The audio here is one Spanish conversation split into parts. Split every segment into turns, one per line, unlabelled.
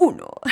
1.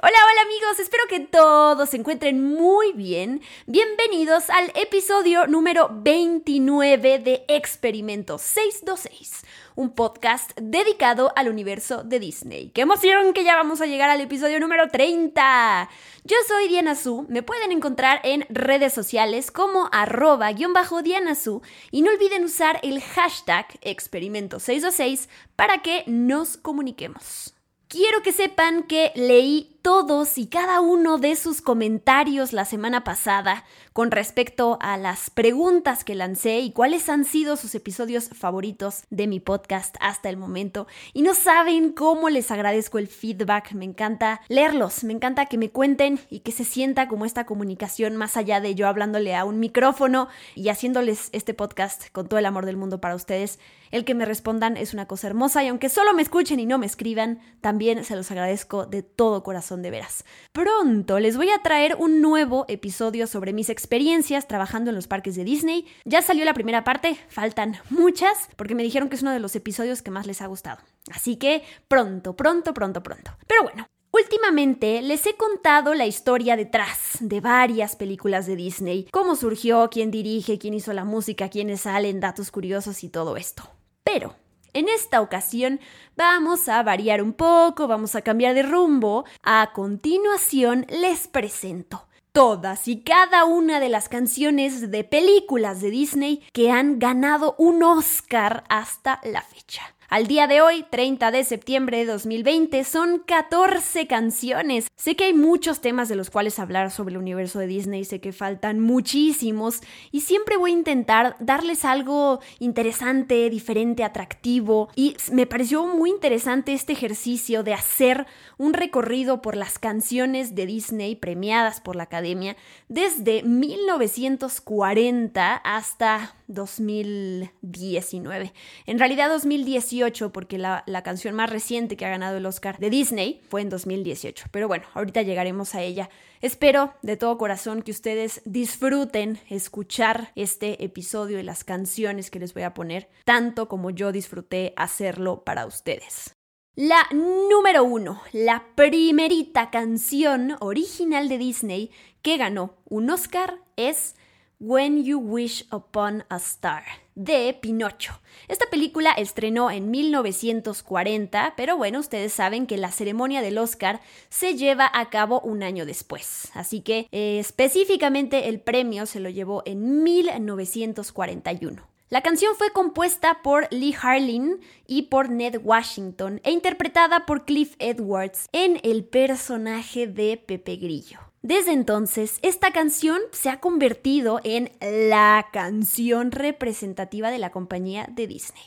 Hola, hola amigos, espero que todos se encuentren muy bien. Bienvenidos al episodio número 29 de Experimento 626, un podcast dedicado al universo de Disney. ¡Qué emoción que ya vamos a llegar al episodio número 30! Yo soy Diana Su, me pueden encontrar en redes sociales como arroba guion bajo Diana Su y no olviden usar el hashtag Experimento 626 para que nos comuniquemos. Quiero que sepan que leí todos y cada uno de sus comentarios la semana pasada con respecto a las preguntas que lancé y cuáles han sido sus episodios favoritos de mi podcast hasta el momento. Y no saben cómo les agradezco el feedback, me encanta leerlos, me encanta que me cuenten y que se sienta como esta comunicación más allá de yo hablándole a un micrófono y haciéndoles este podcast con todo el amor del mundo para ustedes. El que me respondan es una cosa hermosa y aunque solo me escuchen y no me escriban, también se los agradezco de todo corazón de veras. Pronto les voy a traer un nuevo episodio sobre mis experiencias trabajando en los parques de Disney. Ya salió la primera parte, faltan muchas, porque me dijeron que es uno de los episodios que más les ha gustado. Así que pronto, pronto, pronto, pronto. Pero bueno, Últimamente les he contado la historia detrás de varias películas de Disney, cómo surgió, quién dirige, quién hizo la música, quiénes salen, datos curiosos y todo esto. Pero en esta ocasión vamos a variar un poco, vamos a cambiar de rumbo. A continuación les presento todas y cada una de las canciones de películas de Disney que han ganado un Oscar hasta la fecha. Al día de hoy, 30 de septiembre de 2020, son 14 canciones. Sé que hay muchos temas de los cuales hablar sobre el universo de Disney, sé que faltan muchísimos y siempre voy a intentar darles algo interesante, diferente, atractivo y me pareció muy interesante este ejercicio de hacer un recorrido por las canciones de Disney premiadas por la Academia desde 1940 hasta 2019. En realidad 2018 porque la, la, canción más reciente que ha ganado el Oscar de Disney fue en 2018. Pero bueno, ahorita llegaremos a ella. Espero de todo corazón que ustedes disfruten escuchar este episodio y las canciones que les voy a poner, tanto como yo disfruté hacerlo para ustedes. La número uno, la primerita canción original de Disney que ganó un Oscar es When You Wish Upon a Star de Pinocho. Esta película estrenó en 1940, pero bueno, ustedes saben que la ceremonia del Oscar se lleva a cabo un año después. Así que eh, específicamente el premio se lo llevó en 1941. La canción fue compuesta por Lee Harlin y por Ned Washington e interpretada por Cliff Edwards en el personaje de Pepe Grillo. Desde entonces, esta canción se ha convertido en la canción representativa de la compañía de Disney.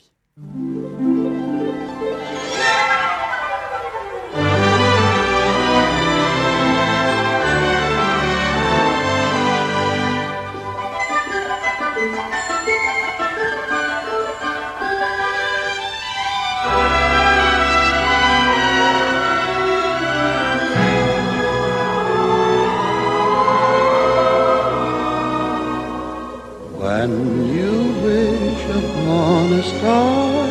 When you wish upon a star,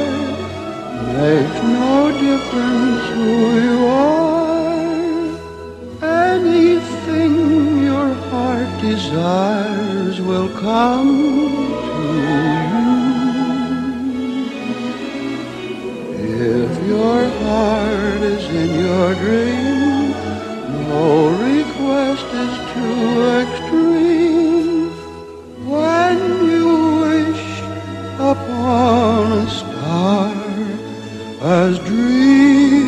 makes no difference who you are. Anything your heart desires will come to you. If your heart is in your dream, no request is too extreme. Upon a star, as dreamers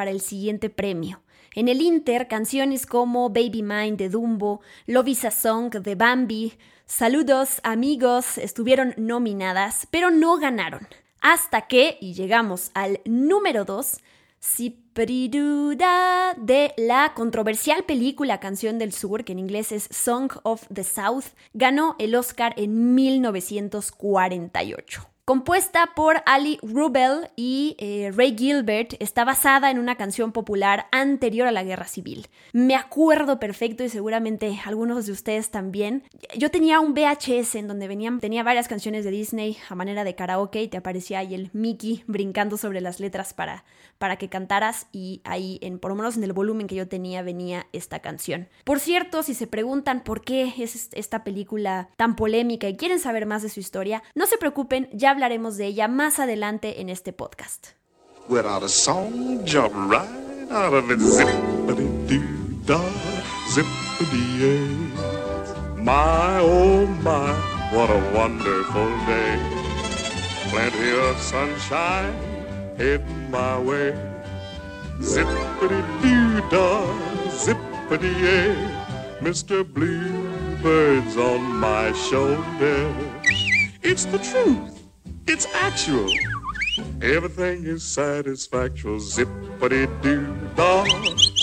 para el siguiente premio. En el Inter, canciones como Baby Mine de Dumbo, Love is a Song de Bambi, Saludos amigos estuvieron nominadas, pero no ganaron. Hasta que, y llegamos al número 2, Sipriduda de la controversial película Canción del Sur, que en inglés es Song of the South, ganó el Oscar en 1948. Compuesta por Ali Rubel y eh, Ray Gilbert, está basada en una canción popular anterior a la Guerra Civil. Me acuerdo perfecto y seguramente algunos de ustedes también. Yo tenía un VHS en donde venían, tenía varias canciones de Disney a manera de karaoke y te aparecía ahí el Mickey brincando sobre las letras para, para que cantaras y ahí, en, por lo menos en el volumen que yo tenía, venía esta canción. Por cierto, si se preguntan por qué es esta película tan polémica y quieren saber más de su historia, no se preocupen, ya hablaremos de ella más adelante en este podcast.
My, oh my, what a wonderful day. Plenty of sunshine heading my way. Zippity-doo-dah, zippity-yay. Mr. Bluebird's on my shoulder. It's the truth. It's actual. Everything is satisfactual. Zippity doo dah,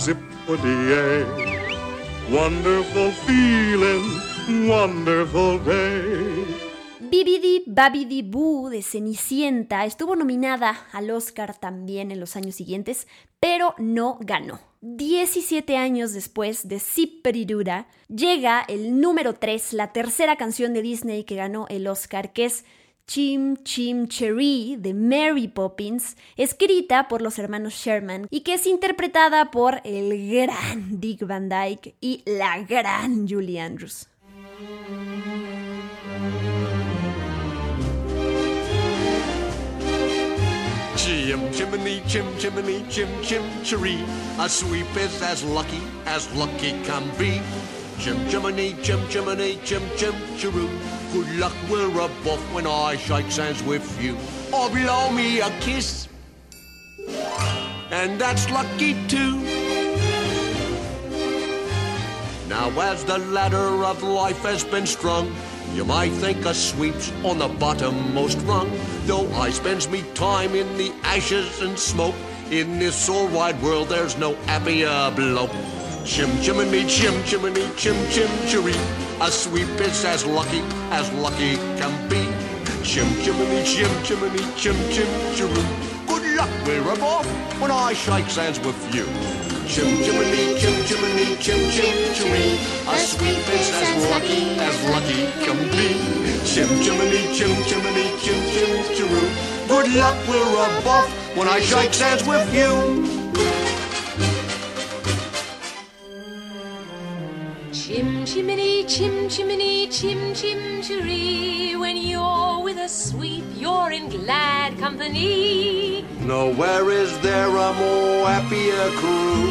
zippity yay. Wonderful feeling, wonderful day.
Bibidi Babidi Boo de Cenicienta estuvo nominada al Oscar también en los años siguientes, pero no ganó. 17 años después de Zipperidura, llega el número 3, la tercera canción de Disney que ganó el Oscar, que es Chim Chim Cherry de Mary Poppins, escrita por los hermanos Sherman y que es interpretada por el gran Dick Van Dyke y la gran Julie Andrews.
Chim chimney, chim chimney, chim chim cheree. A sweep is as lucky as lucky can be. Chim chimney, chim chimney, chim chim cheroo. Good luck, we're above when I shake hands with you. Or blow me a kiss. And that's lucky too. Now as the ladder of life has been strung, you might think a sweep's on the bottommost rung. Though I spends me time in the ashes and smoke, in this all wide world there's no happier bloke. Chim chimney, chim chimney, chim chim cheree. A sweep is as lucky as lucky can be. Chim chimney, chim chimney, chim chim cheree. Good luck, we're above when I shake hands with you. Chim chimney, chim chimney, chim chim cheree. A sweep is as lucky as lucky can be. Chim chimney, chim chimney, chim chim cheree. Good luck, we're above when I shake hands with you.
Chim chimney, chim chimney, chim chim cheree. When you're with a sweep, you're in glad company.
Nowhere is there a more happier crew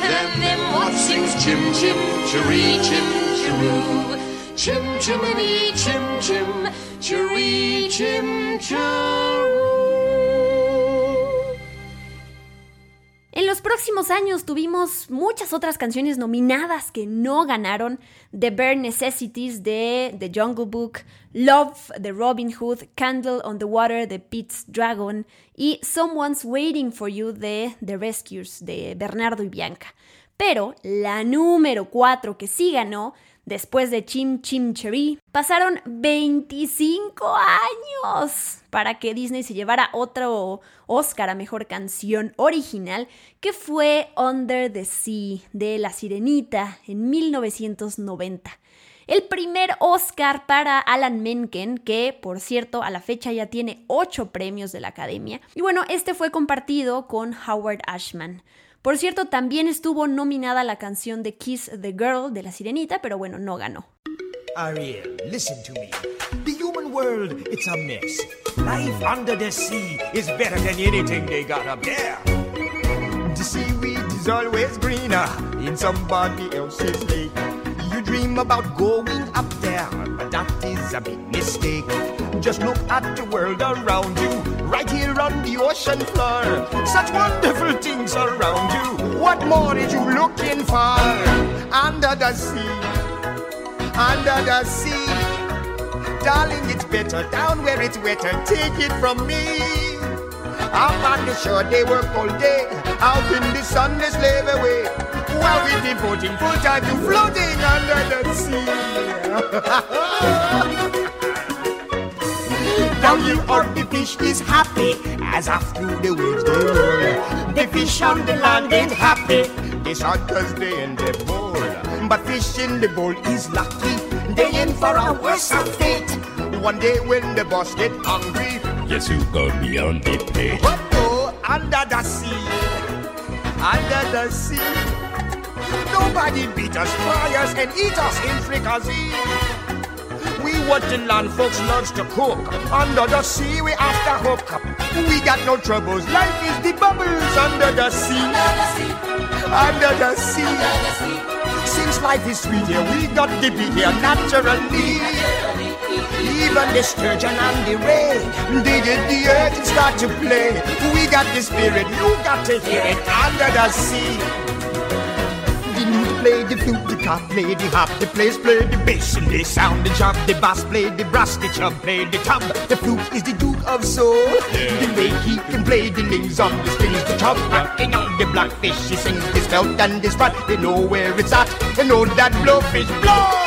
Than them what sings chim chim cheree, chim cheroo. Chim chimney, chim chim cheree, chim cheroo.
Próximos años tuvimos muchas otras canciones nominadas que no ganaron. The Bare Necessities de The Jungle Book, Love de Robin Hood, Candle on the Water de Pete's Dragon y Someone's Waiting for You de The Rescuers de Bernardo y Bianca. Pero la número 4 que sí ganó Después de Chim Chim Cheree, pasaron 25 años para que Disney se llevara otro Oscar a Mejor Canción Original, que fue Under the Sea de La Sirenita en 1990. El primer Oscar para Alan Menken, que por cierto a la fecha ya tiene 8 premios de la Academia. Y bueno, este fue compartido con Howard Ashman. Por cierto, también estuvo nominada la canción de Kiss the Girl de La Sirenita, pero bueno, no ganó.
Ariel, listen to me. The human world, it's a mess. Life under the sea is better than anything they got up there. The seaweed is always greener in somebody else's lake. You dream about going up there, but that is a big mistake. Just look at the world around you, right here on the ocean floor. Such wonderful things around you. What more is you looking for? Under the sea, under the sea. Darling, it's better down where it's wetter. Take it from me. Up on the shore, they work all day. Out in the sun, they slave away. While we devoting full time to floating under the sea. Down here on the fish is happy as after the waves they roll. The fish on the land ain't happy. They shot cause they in the bowl. But fish in the bowl is lucky. They in for a worse fate. One day when the boss get hungry,
yes, who go beyond the plate?
what go under the sea? Under the sea. Nobody beat us, fry us, and eat us in fricassee. We what the land folks loves to cook. Under the sea, we after hook. Up. We got no troubles. Life is the bubbles under the sea. Under the sea. Under the sea. Since life is sweet here, we got to be here naturally. Even the sturgeon and the ray, they did the earth and start to play. We got the spirit, you got to hear it under the sea. The play the flute, the cop play the hop, the place play the bass and they sound the chop. The bass play the brass, the chub play the tub. The flute is the duke of soul. The way he can play the names on the strings, the chub rocking on the blackfish. He sings his belt and his spot. They know where it's at. They know that blowfish blow.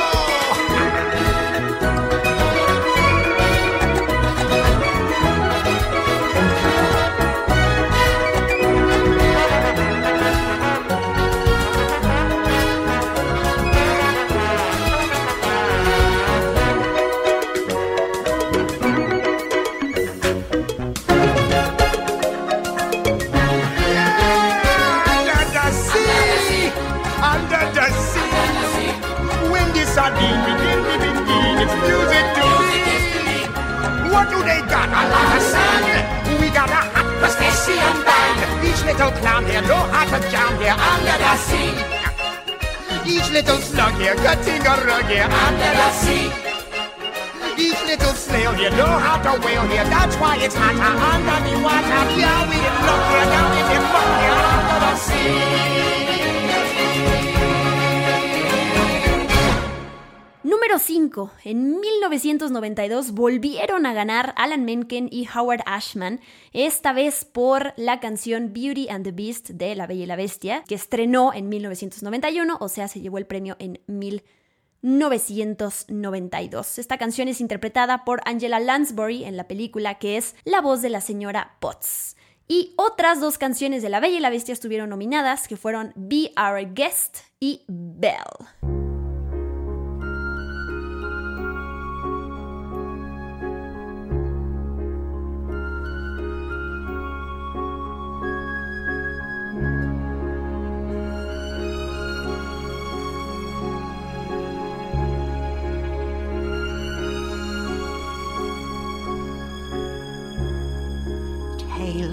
A
ganar Alan Menken y Howard Ashman, esta vez por la canción Beauty and the Beast de La Bella y la Bestia, que estrenó en 1991, o sea, se llevó el premio en 1992. Esta canción es interpretada por Angela Lansbury en la película, que es la voz de la señora Potts. Y otras dos canciones de La Bella y la Bestia estuvieron nominadas, que fueron Be Our Guest y Belle.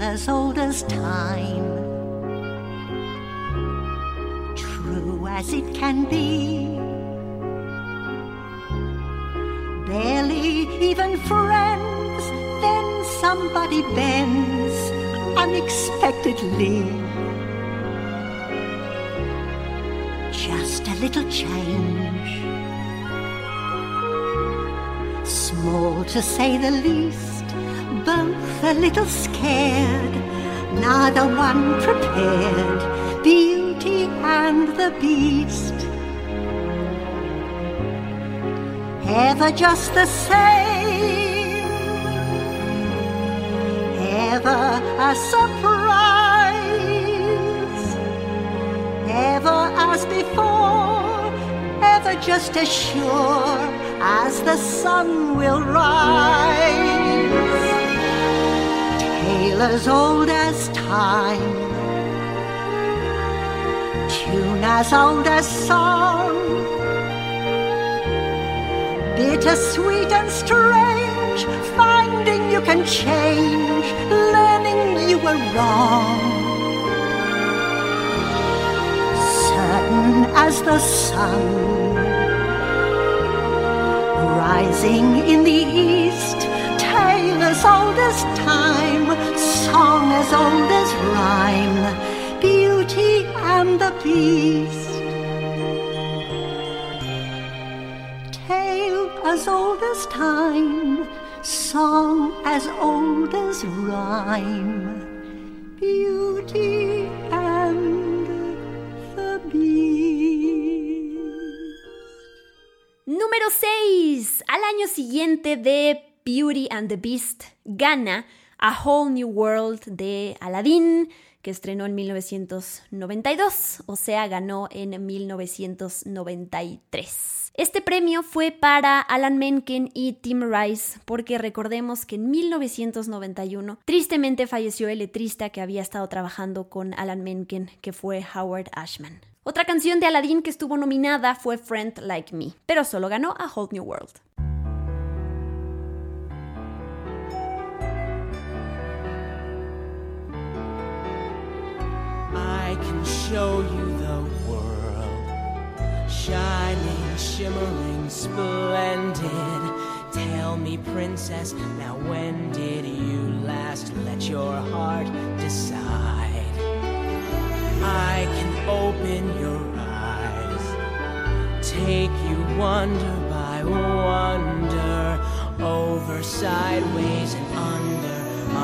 As old as time, true as it can be. Barely even friends, then somebody bends unexpectedly. Just a little change, small to say the least a little scared, neither one prepared. Beauty and the Beast. Ever just the same, ever a surprise, ever as before, ever just as sure as the sun will rise. Tale as old as time, tune as old as song, bittersweet and strange, finding you can change, learning you were wrong. certain as the sun. Rising in the east, tale as old as time, song as old as rhyme, beauty and the beast. Tale as old as time, song as old as rhyme, beauty and the beast.
Número 6. Al año siguiente de Beauty and the Beast gana A Whole New World de Aladdin, que estrenó en 1992, o sea, ganó en 1993. Este premio fue para Alan Menken y Tim Rice, porque recordemos que en 1991 tristemente falleció el letrista que había estado trabajando con Alan Menken, que fue Howard Ashman. Otra canción de Aladdin que estuvo nominada fue Friend Like Me, pero solo ganó A Whole New World.
I can show you the world, shining, shimmering, splendid. Tell me, princess, now when did you last let your heart decide? I can open your eyes, take you wonder by wonder, over, sideways, and under,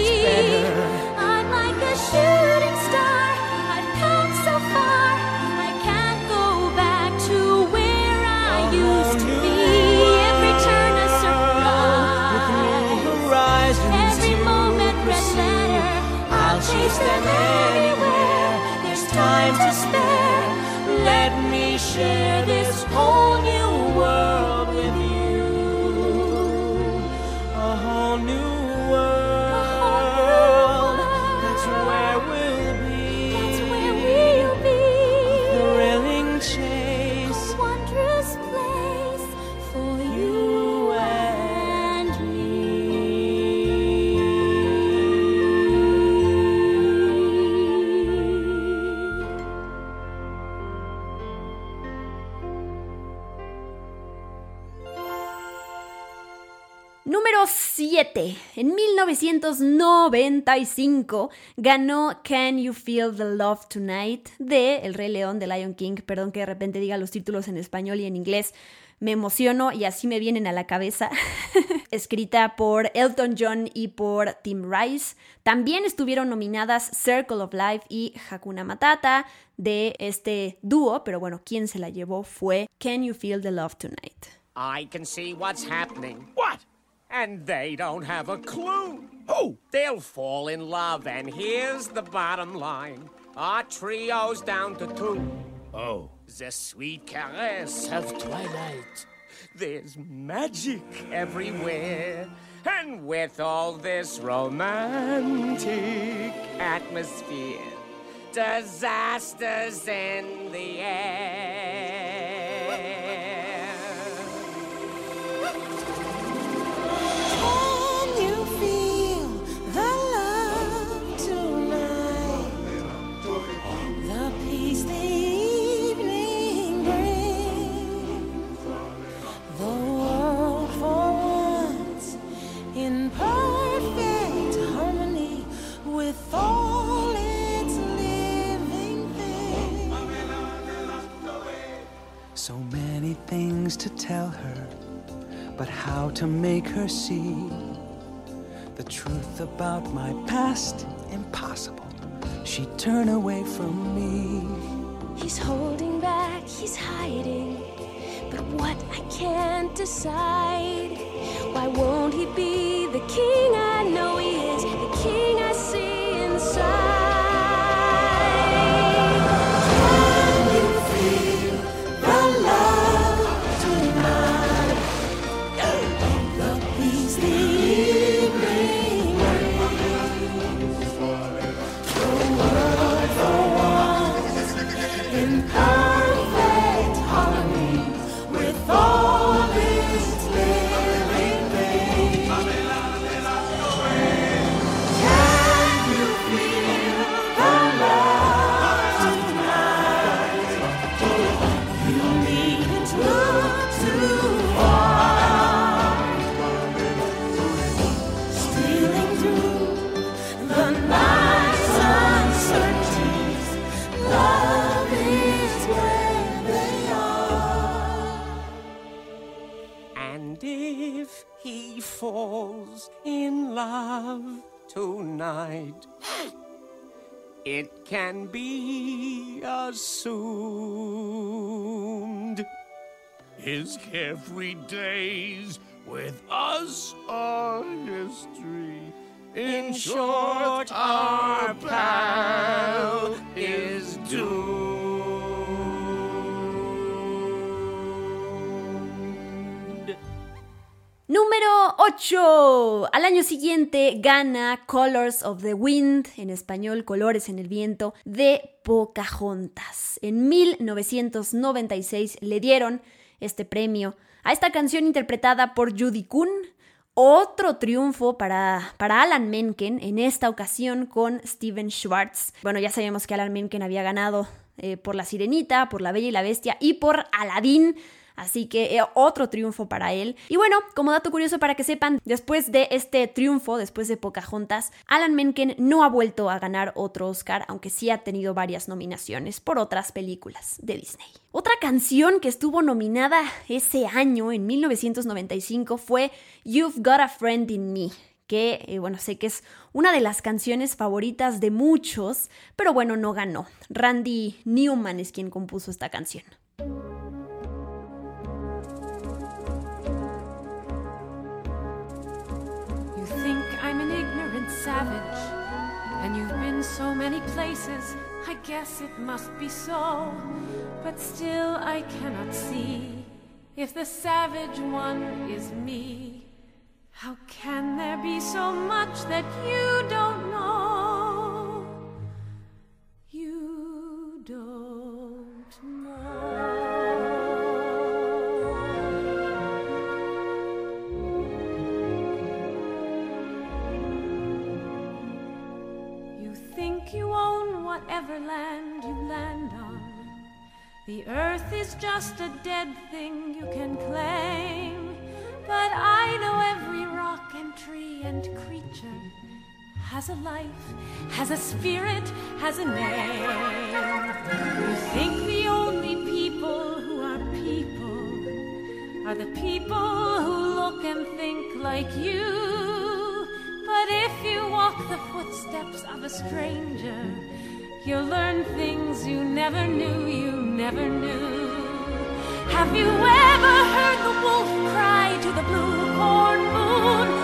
see.
7. En 1995 ganó Can You Feel the Love Tonight de El Rey León de Lion King. Perdón que de repente diga los títulos en español y en inglés. Me emociono y así me vienen a la cabeza. Escrita por Elton John y por Tim Rice. También estuvieron nominadas Circle of Life y Hakuna Matata de este dúo, pero bueno, quien se la llevó fue Can You Feel the Love Tonight.
I can see what's happening. What? And they don't have a clue.
Oh!
They'll fall in love, and here's the bottom line. Our trio's down to two.
Oh.
The sweet caress of twilight. There's magic everywhere. And with all this romantic atmosphere, disasters in the air.
How to make her see the truth about my past impossible. She'd turn away from me.
He's holding back, he's hiding. But what I can't decide. Why won't he be the king
falls in love tonight, it can be assumed.
His carefree days with us are history.
In short, our pal is doomed.
Número 8. Al año siguiente gana Colors of the Wind, en español Colores en el Viento, de Pocahontas. En 1996 le dieron este premio a esta canción interpretada por Judy Kuhn. Otro triunfo para, para Alan Menken, en esta ocasión con Steven Schwartz. Bueno, ya sabíamos que Alan Menken había ganado eh, por La Sirenita, por La Bella y la Bestia y por Aladdin. Así que eh, otro triunfo para él. Y bueno, como dato curioso para que sepan, después de este triunfo, después de Pocahontas, Alan Menken no ha vuelto a ganar otro Oscar, aunque sí ha tenido varias nominaciones por otras películas de Disney. Otra canción que estuvo nominada ese año, en 1995, fue You've Got a Friend in Me que, eh, bueno, sé que es una de las canciones favoritas de muchos, pero bueno, no ganó. Randy Newman es quien compuso esta canción.
Savage, and you've been so many places. I guess it must be so, but still I cannot see if the savage one is me. How can there be so much that you don't know? Has a life, has a spirit, has a name. You think the only people who are people are the people who look and think like you. But if you walk the footsteps of a stranger, you'll learn things you never knew, you never knew. Have you ever heard the wolf cry to the blue corn moon,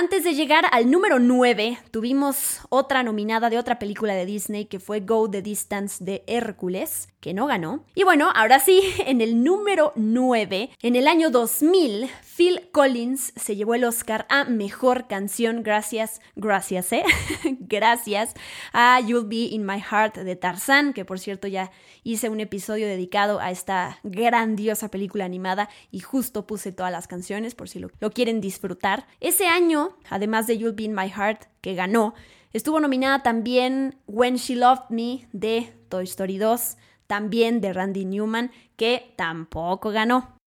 Antes de llegar al número 9, tuvimos otra nominada de otra película de Disney que fue Go the Distance de Hércules, que no ganó. Y bueno, ahora sí, en el número 9, en el año 2000, Phil Collins se llevó el Oscar a Mejor Canción gracias, gracias, ¿eh? gracias a You'll Be in My Heart de Tarzán, que por cierto ya hice un episodio dedicado a esta grandiosa película animada y justo puse todas las canciones por si lo, lo quieren disfrutar. Ese año, además de You'll Be in My Heart, que ganó, estuvo nominada también When She Loved Me de Toy Story 2, también de Randy Newman, que tampoco ganó.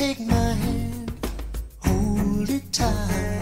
Take my hand, hold it tight.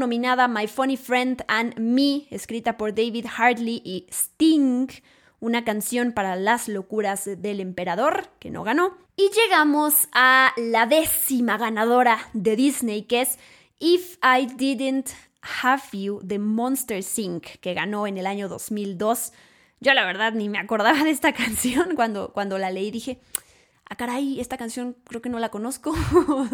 Nominada My Funny Friend and Me, escrita por David Hartley y Sting, una canción para las locuras del emperador, que no ganó. Y llegamos a la décima ganadora de Disney, que es If I Didn't Have You de Monster Inc., que ganó en el año 2002. Yo la verdad ni me acordaba de esta canción cuando, cuando la leí, dije, ah, caray, esta canción creo que no la conozco.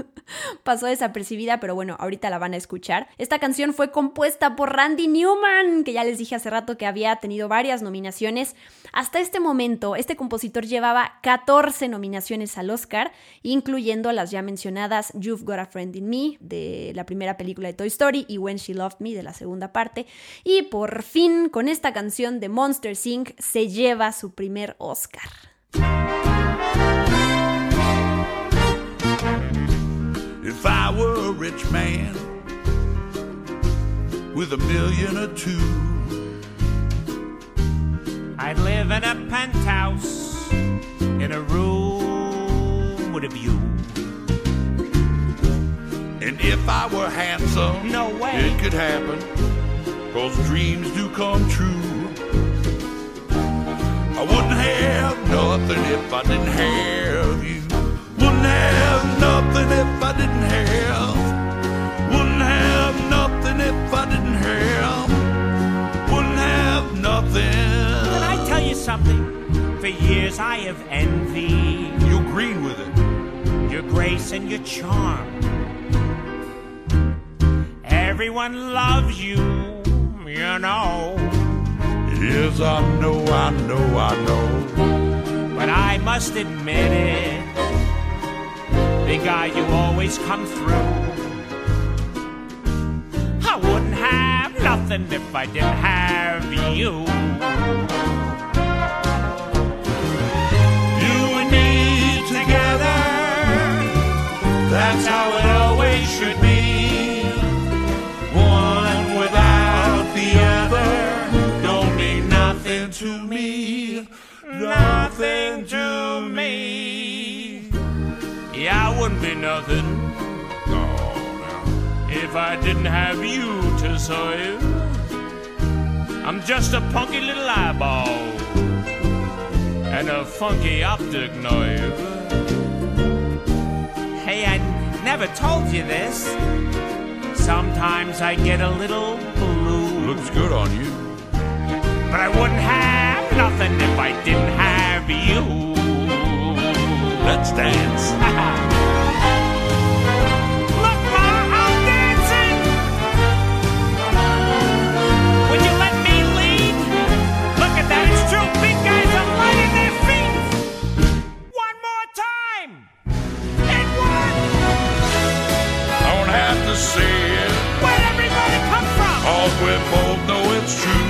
Pasó desapercibida, pero bueno, ahorita la van a escuchar. Esta canción fue compuesta por Randy Newman, que ya les dije hace rato que había tenido varias nominaciones. Hasta este momento, este compositor llevaba 14 nominaciones al Oscar, incluyendo las ya mencionadas You've Got a Friend in Me, de la primera película de Toy Story, y When She Loved Me, de la segunda parte. Y por fin, con esta canción de Monster Inc., se lleva su primer Oscar.
Rich man with a million or two,
I'd live in a penthouse in a room with a view.
and if I were handsome,
No way.
it could happen, cause dreams do come true. I wouldn't have nothing if I didn't have you. Wouldn't have nothing if I didn't have. Nothing.
Can I tell you something? For years I have envied
You green with it.
your grace and your charm. Everyone loves you, you know.
Yes, I know, I know, I know.
But I must admit it, big guy, you always come through. I wouldn't have nothing if I didn't have you. You and me together, that's how it always should be. One without the other don't mean nothing to me. Nothing to me. Yeah, I wouldn't be nothing. If I didn't have you to serve. I'm just a punky little eyeball and a funky optic nerve. Hey, I never told you this. Sometimes I get a little blue.
Looks good on you.
But I wouldn't have nothing if I didn't have you.
Let's dance. say it,
Where'd everybody come from?
all we both know it's true.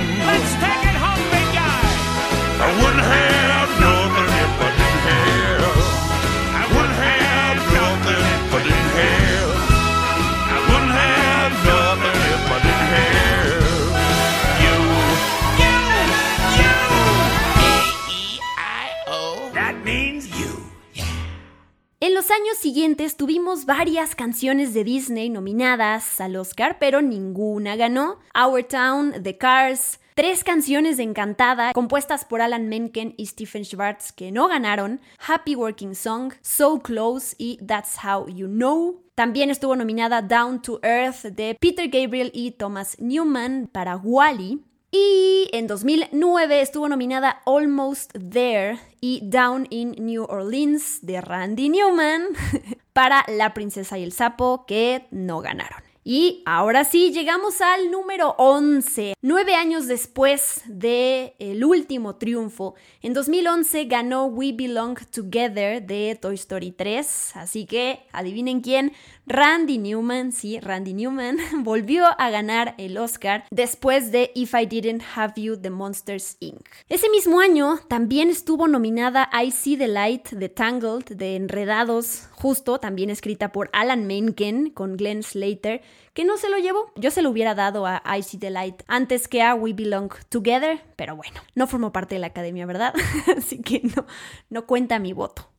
Los años siguientes tuvimos varias canciones de Disney nominadas al Oscar, pero ninguna ganó. Our Town, The Cars, tres canciones de Encantada compuestas por Alan Menken y Stephen Schwartz que no ganaron, Happy Working Song, So Close y That's How You Know. También estuvo nominada Down to Earth de Peter Gabriel y Thomas Newman para Wally. Y en 2009 estuvo nominada Almost There y Down in New Orleans de Randy Newman para La Princesa y el Sapo, que no ganaron. Y ahora sí, llegamos al número 11. Nueve años después del el último triunfo, en 2011 ganó We Belong Together de Toy Story 3. Así que, adivinen quién, Randy Newman, sí, Randy Newman, volvió a ganar el Oscar después de If I Didn't Have You de Monsters Inc. Ese mismo año también estuvo nominada I See the Light de Tangled de Enredados, justo también escrita por Alan Menken con Glenn Slater que no se lo llevó. Yo se lo hubiera dado a Icy Delight antes que a We Belong Together, pero bueno, no formó parte de la academia, ¿verdad? Así que no, no cuenta mi voto.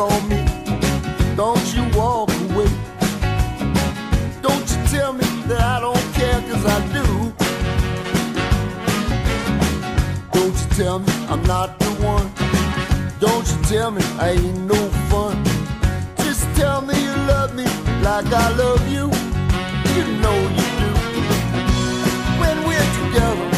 On me. Don't you walk away. Don't you tell me that I don't care, cause I do. Don't you tell me I'm not the one. Don't you tell me I ain't no fun. Just tell me you love me like I love you. You know you do. When we're together,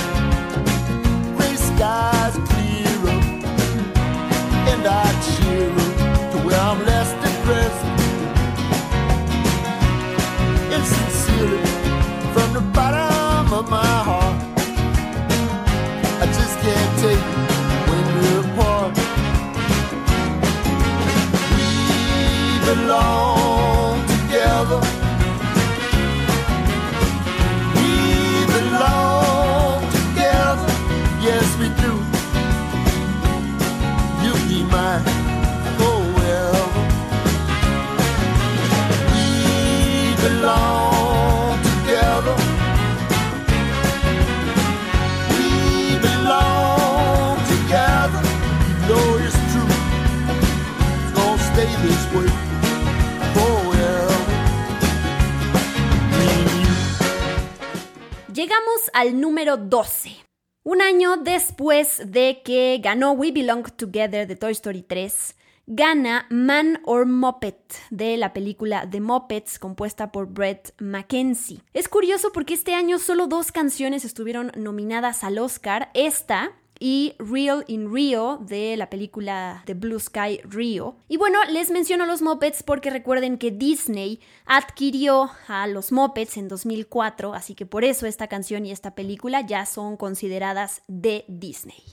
al número 12. Un año después de que ganó We Belong Together de Toy Story 3, gana Man or Muppet de la película The Muppets compuesta por Brett Mackenzie. Es curioso porque este año solo dos canciones estuvieron nominadas al Oscar, esta y Real in Rio de la película The Blue Sky Rio. Y bueno, les menciono los Muppets porque recuerden que Disney adquirió a los Muppets en 2004, así que por eso esta canción y esta película ya son consideradas de Disney.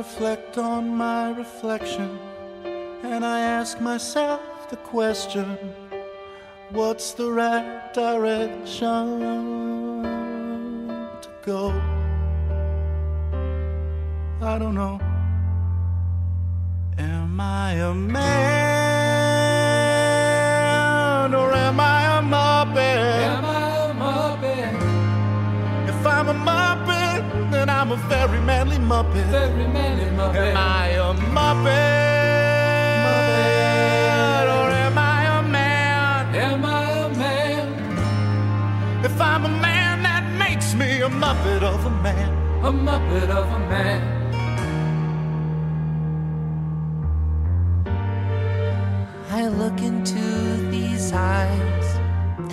Reflect on my reflection and I ask myself the question what's the right direction to go? I don't know. Am I a man muppet. Very manly muppet. Am I a muppet? Or am I a man? Am I a man? If I'm a man, that makes me a muppet of a man. A muppet of a man.
I look into these eyes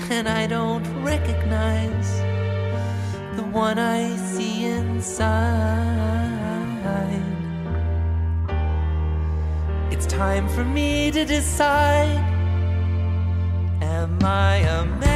and I don't recognize the one I see inside. Time for me to decide. Am I a man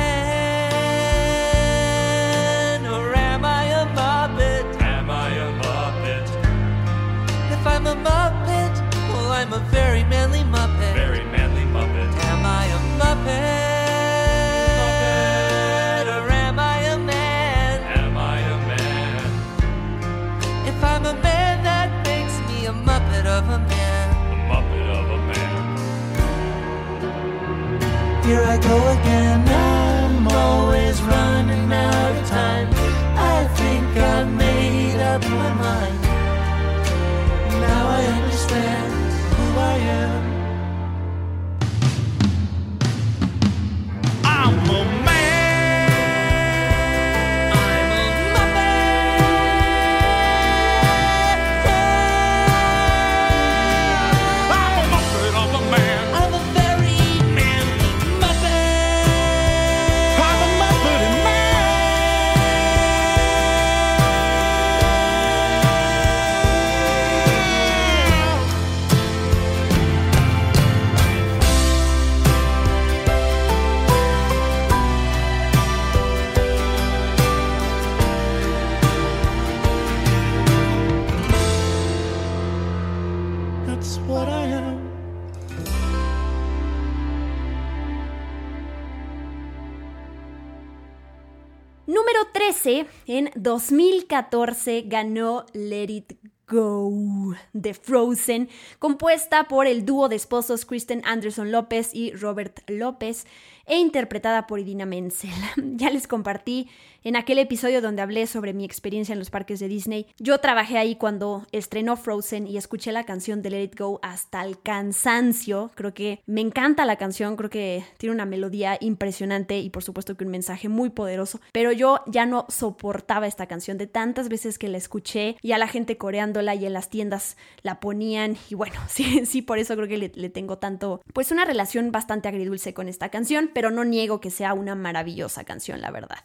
en 2014 ganó Let It Go de Frozen, compuesta por el dúo de esposos Kristen Anderson López y Robert López e interpretada por Idina Menzel. ya les compartí en aquel episodio donde hablé sobre mi experiencia en los parques de Disney. Yo trabajé ahí cuando estrenó Frozen y escuché la canción de Let It Go hasta el cansancio. Creo que me encanta la canción, creo que tiene una melodía impresionante y por supuesto que un mensaje muy poderoso. Pero yo ya no soportaba esta canción de tantas veces que la escuché y a la gente y en las tiendas la ponían. Y bueno, sí, sí, por eso creo que le, tengo tanto, pues una relación bastante agridulce con esta canción, pero no niego que sea una maravillosa canción, la verdad.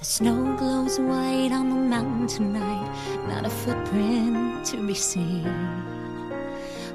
Snow glows white on the mountain tonight, not a footprint to be seen.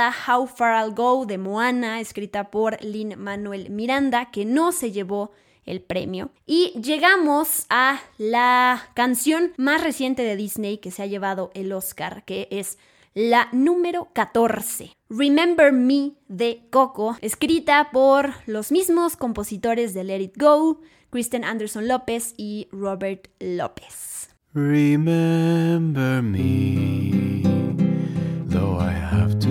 How
Far I'll Go de Moana, escrita por Lin Manuel Miranda, que no se llevó el premio. Y llegamos a la canción más reciente de Disney que se ha llevado el Oscar, que es la número 14, Remember Me de Coco, escrita por los mismos compositores de Let It Go, Kristen Anderson López y Robert López.
Remember me,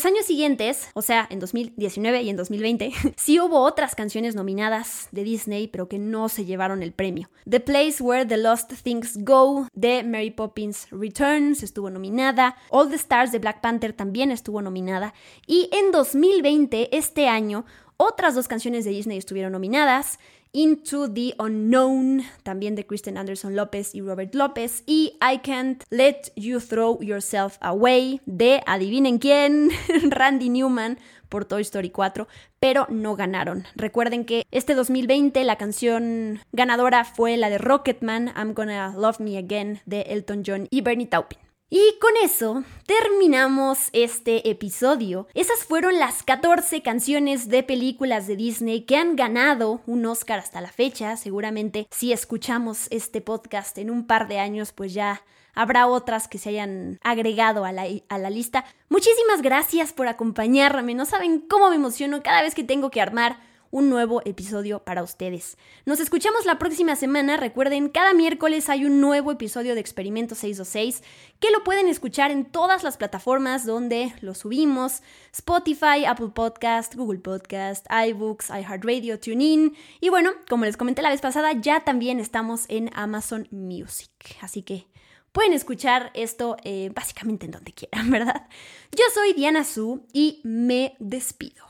Los años siguientes, o sea, en 2019 y en 2020, sí hubo otras canciones nominadas de Disney, pero que no se llevaron el premio. The Place Where the Lost Things Go de Mary Poppins Returns estuvo nominada, All the Stars de Black Panther también estuvo nominada, y en 2020, este año, otras dos canciones de Disney estuvieron nominadas. Into the Unknown, también de Kristen Anderson López y Robert López, y I Can't Let You Throw Yourself Away de, adivinen quién, Randy Newman por Toy Story 4, pero no ganaron. Recuerden que este 2020 la canción ganadora fue la de Rocketman, I'm Gonna Love Me Again de Elton John y Bernie Taupin. Y con eso terminamos este episodio. Esas fueron las 14 canciones de películas de Disney que han ganado un Oscar hasta la fecha. Seguramente si escuchamos este podcast en un par de años, pues ya habrá otras que se hayan agregado a la, a la lista. Muchísimas gracias por acompañarme. No saben cómo me emociono cada vez que tengo que armar un nuevo episodio para ustedes. Nos escuchamos la próxima semana. Recuerden, cada miércoles hay un nuevo episodio de Experimento 626 que lo pueden escuchar en todas las plataformas donde lo subimos: Spotify, Apple Podcast, Google Podcast, iBooks, iHeartRadio, TuneIn. Y bueno, como les comenté la vez pasada, ya también estamos en Amazon Music. Así que pueden escuchar esto eh, básicamente en donde quieran, ¿verdad? Yo soy Diana Su y me despido.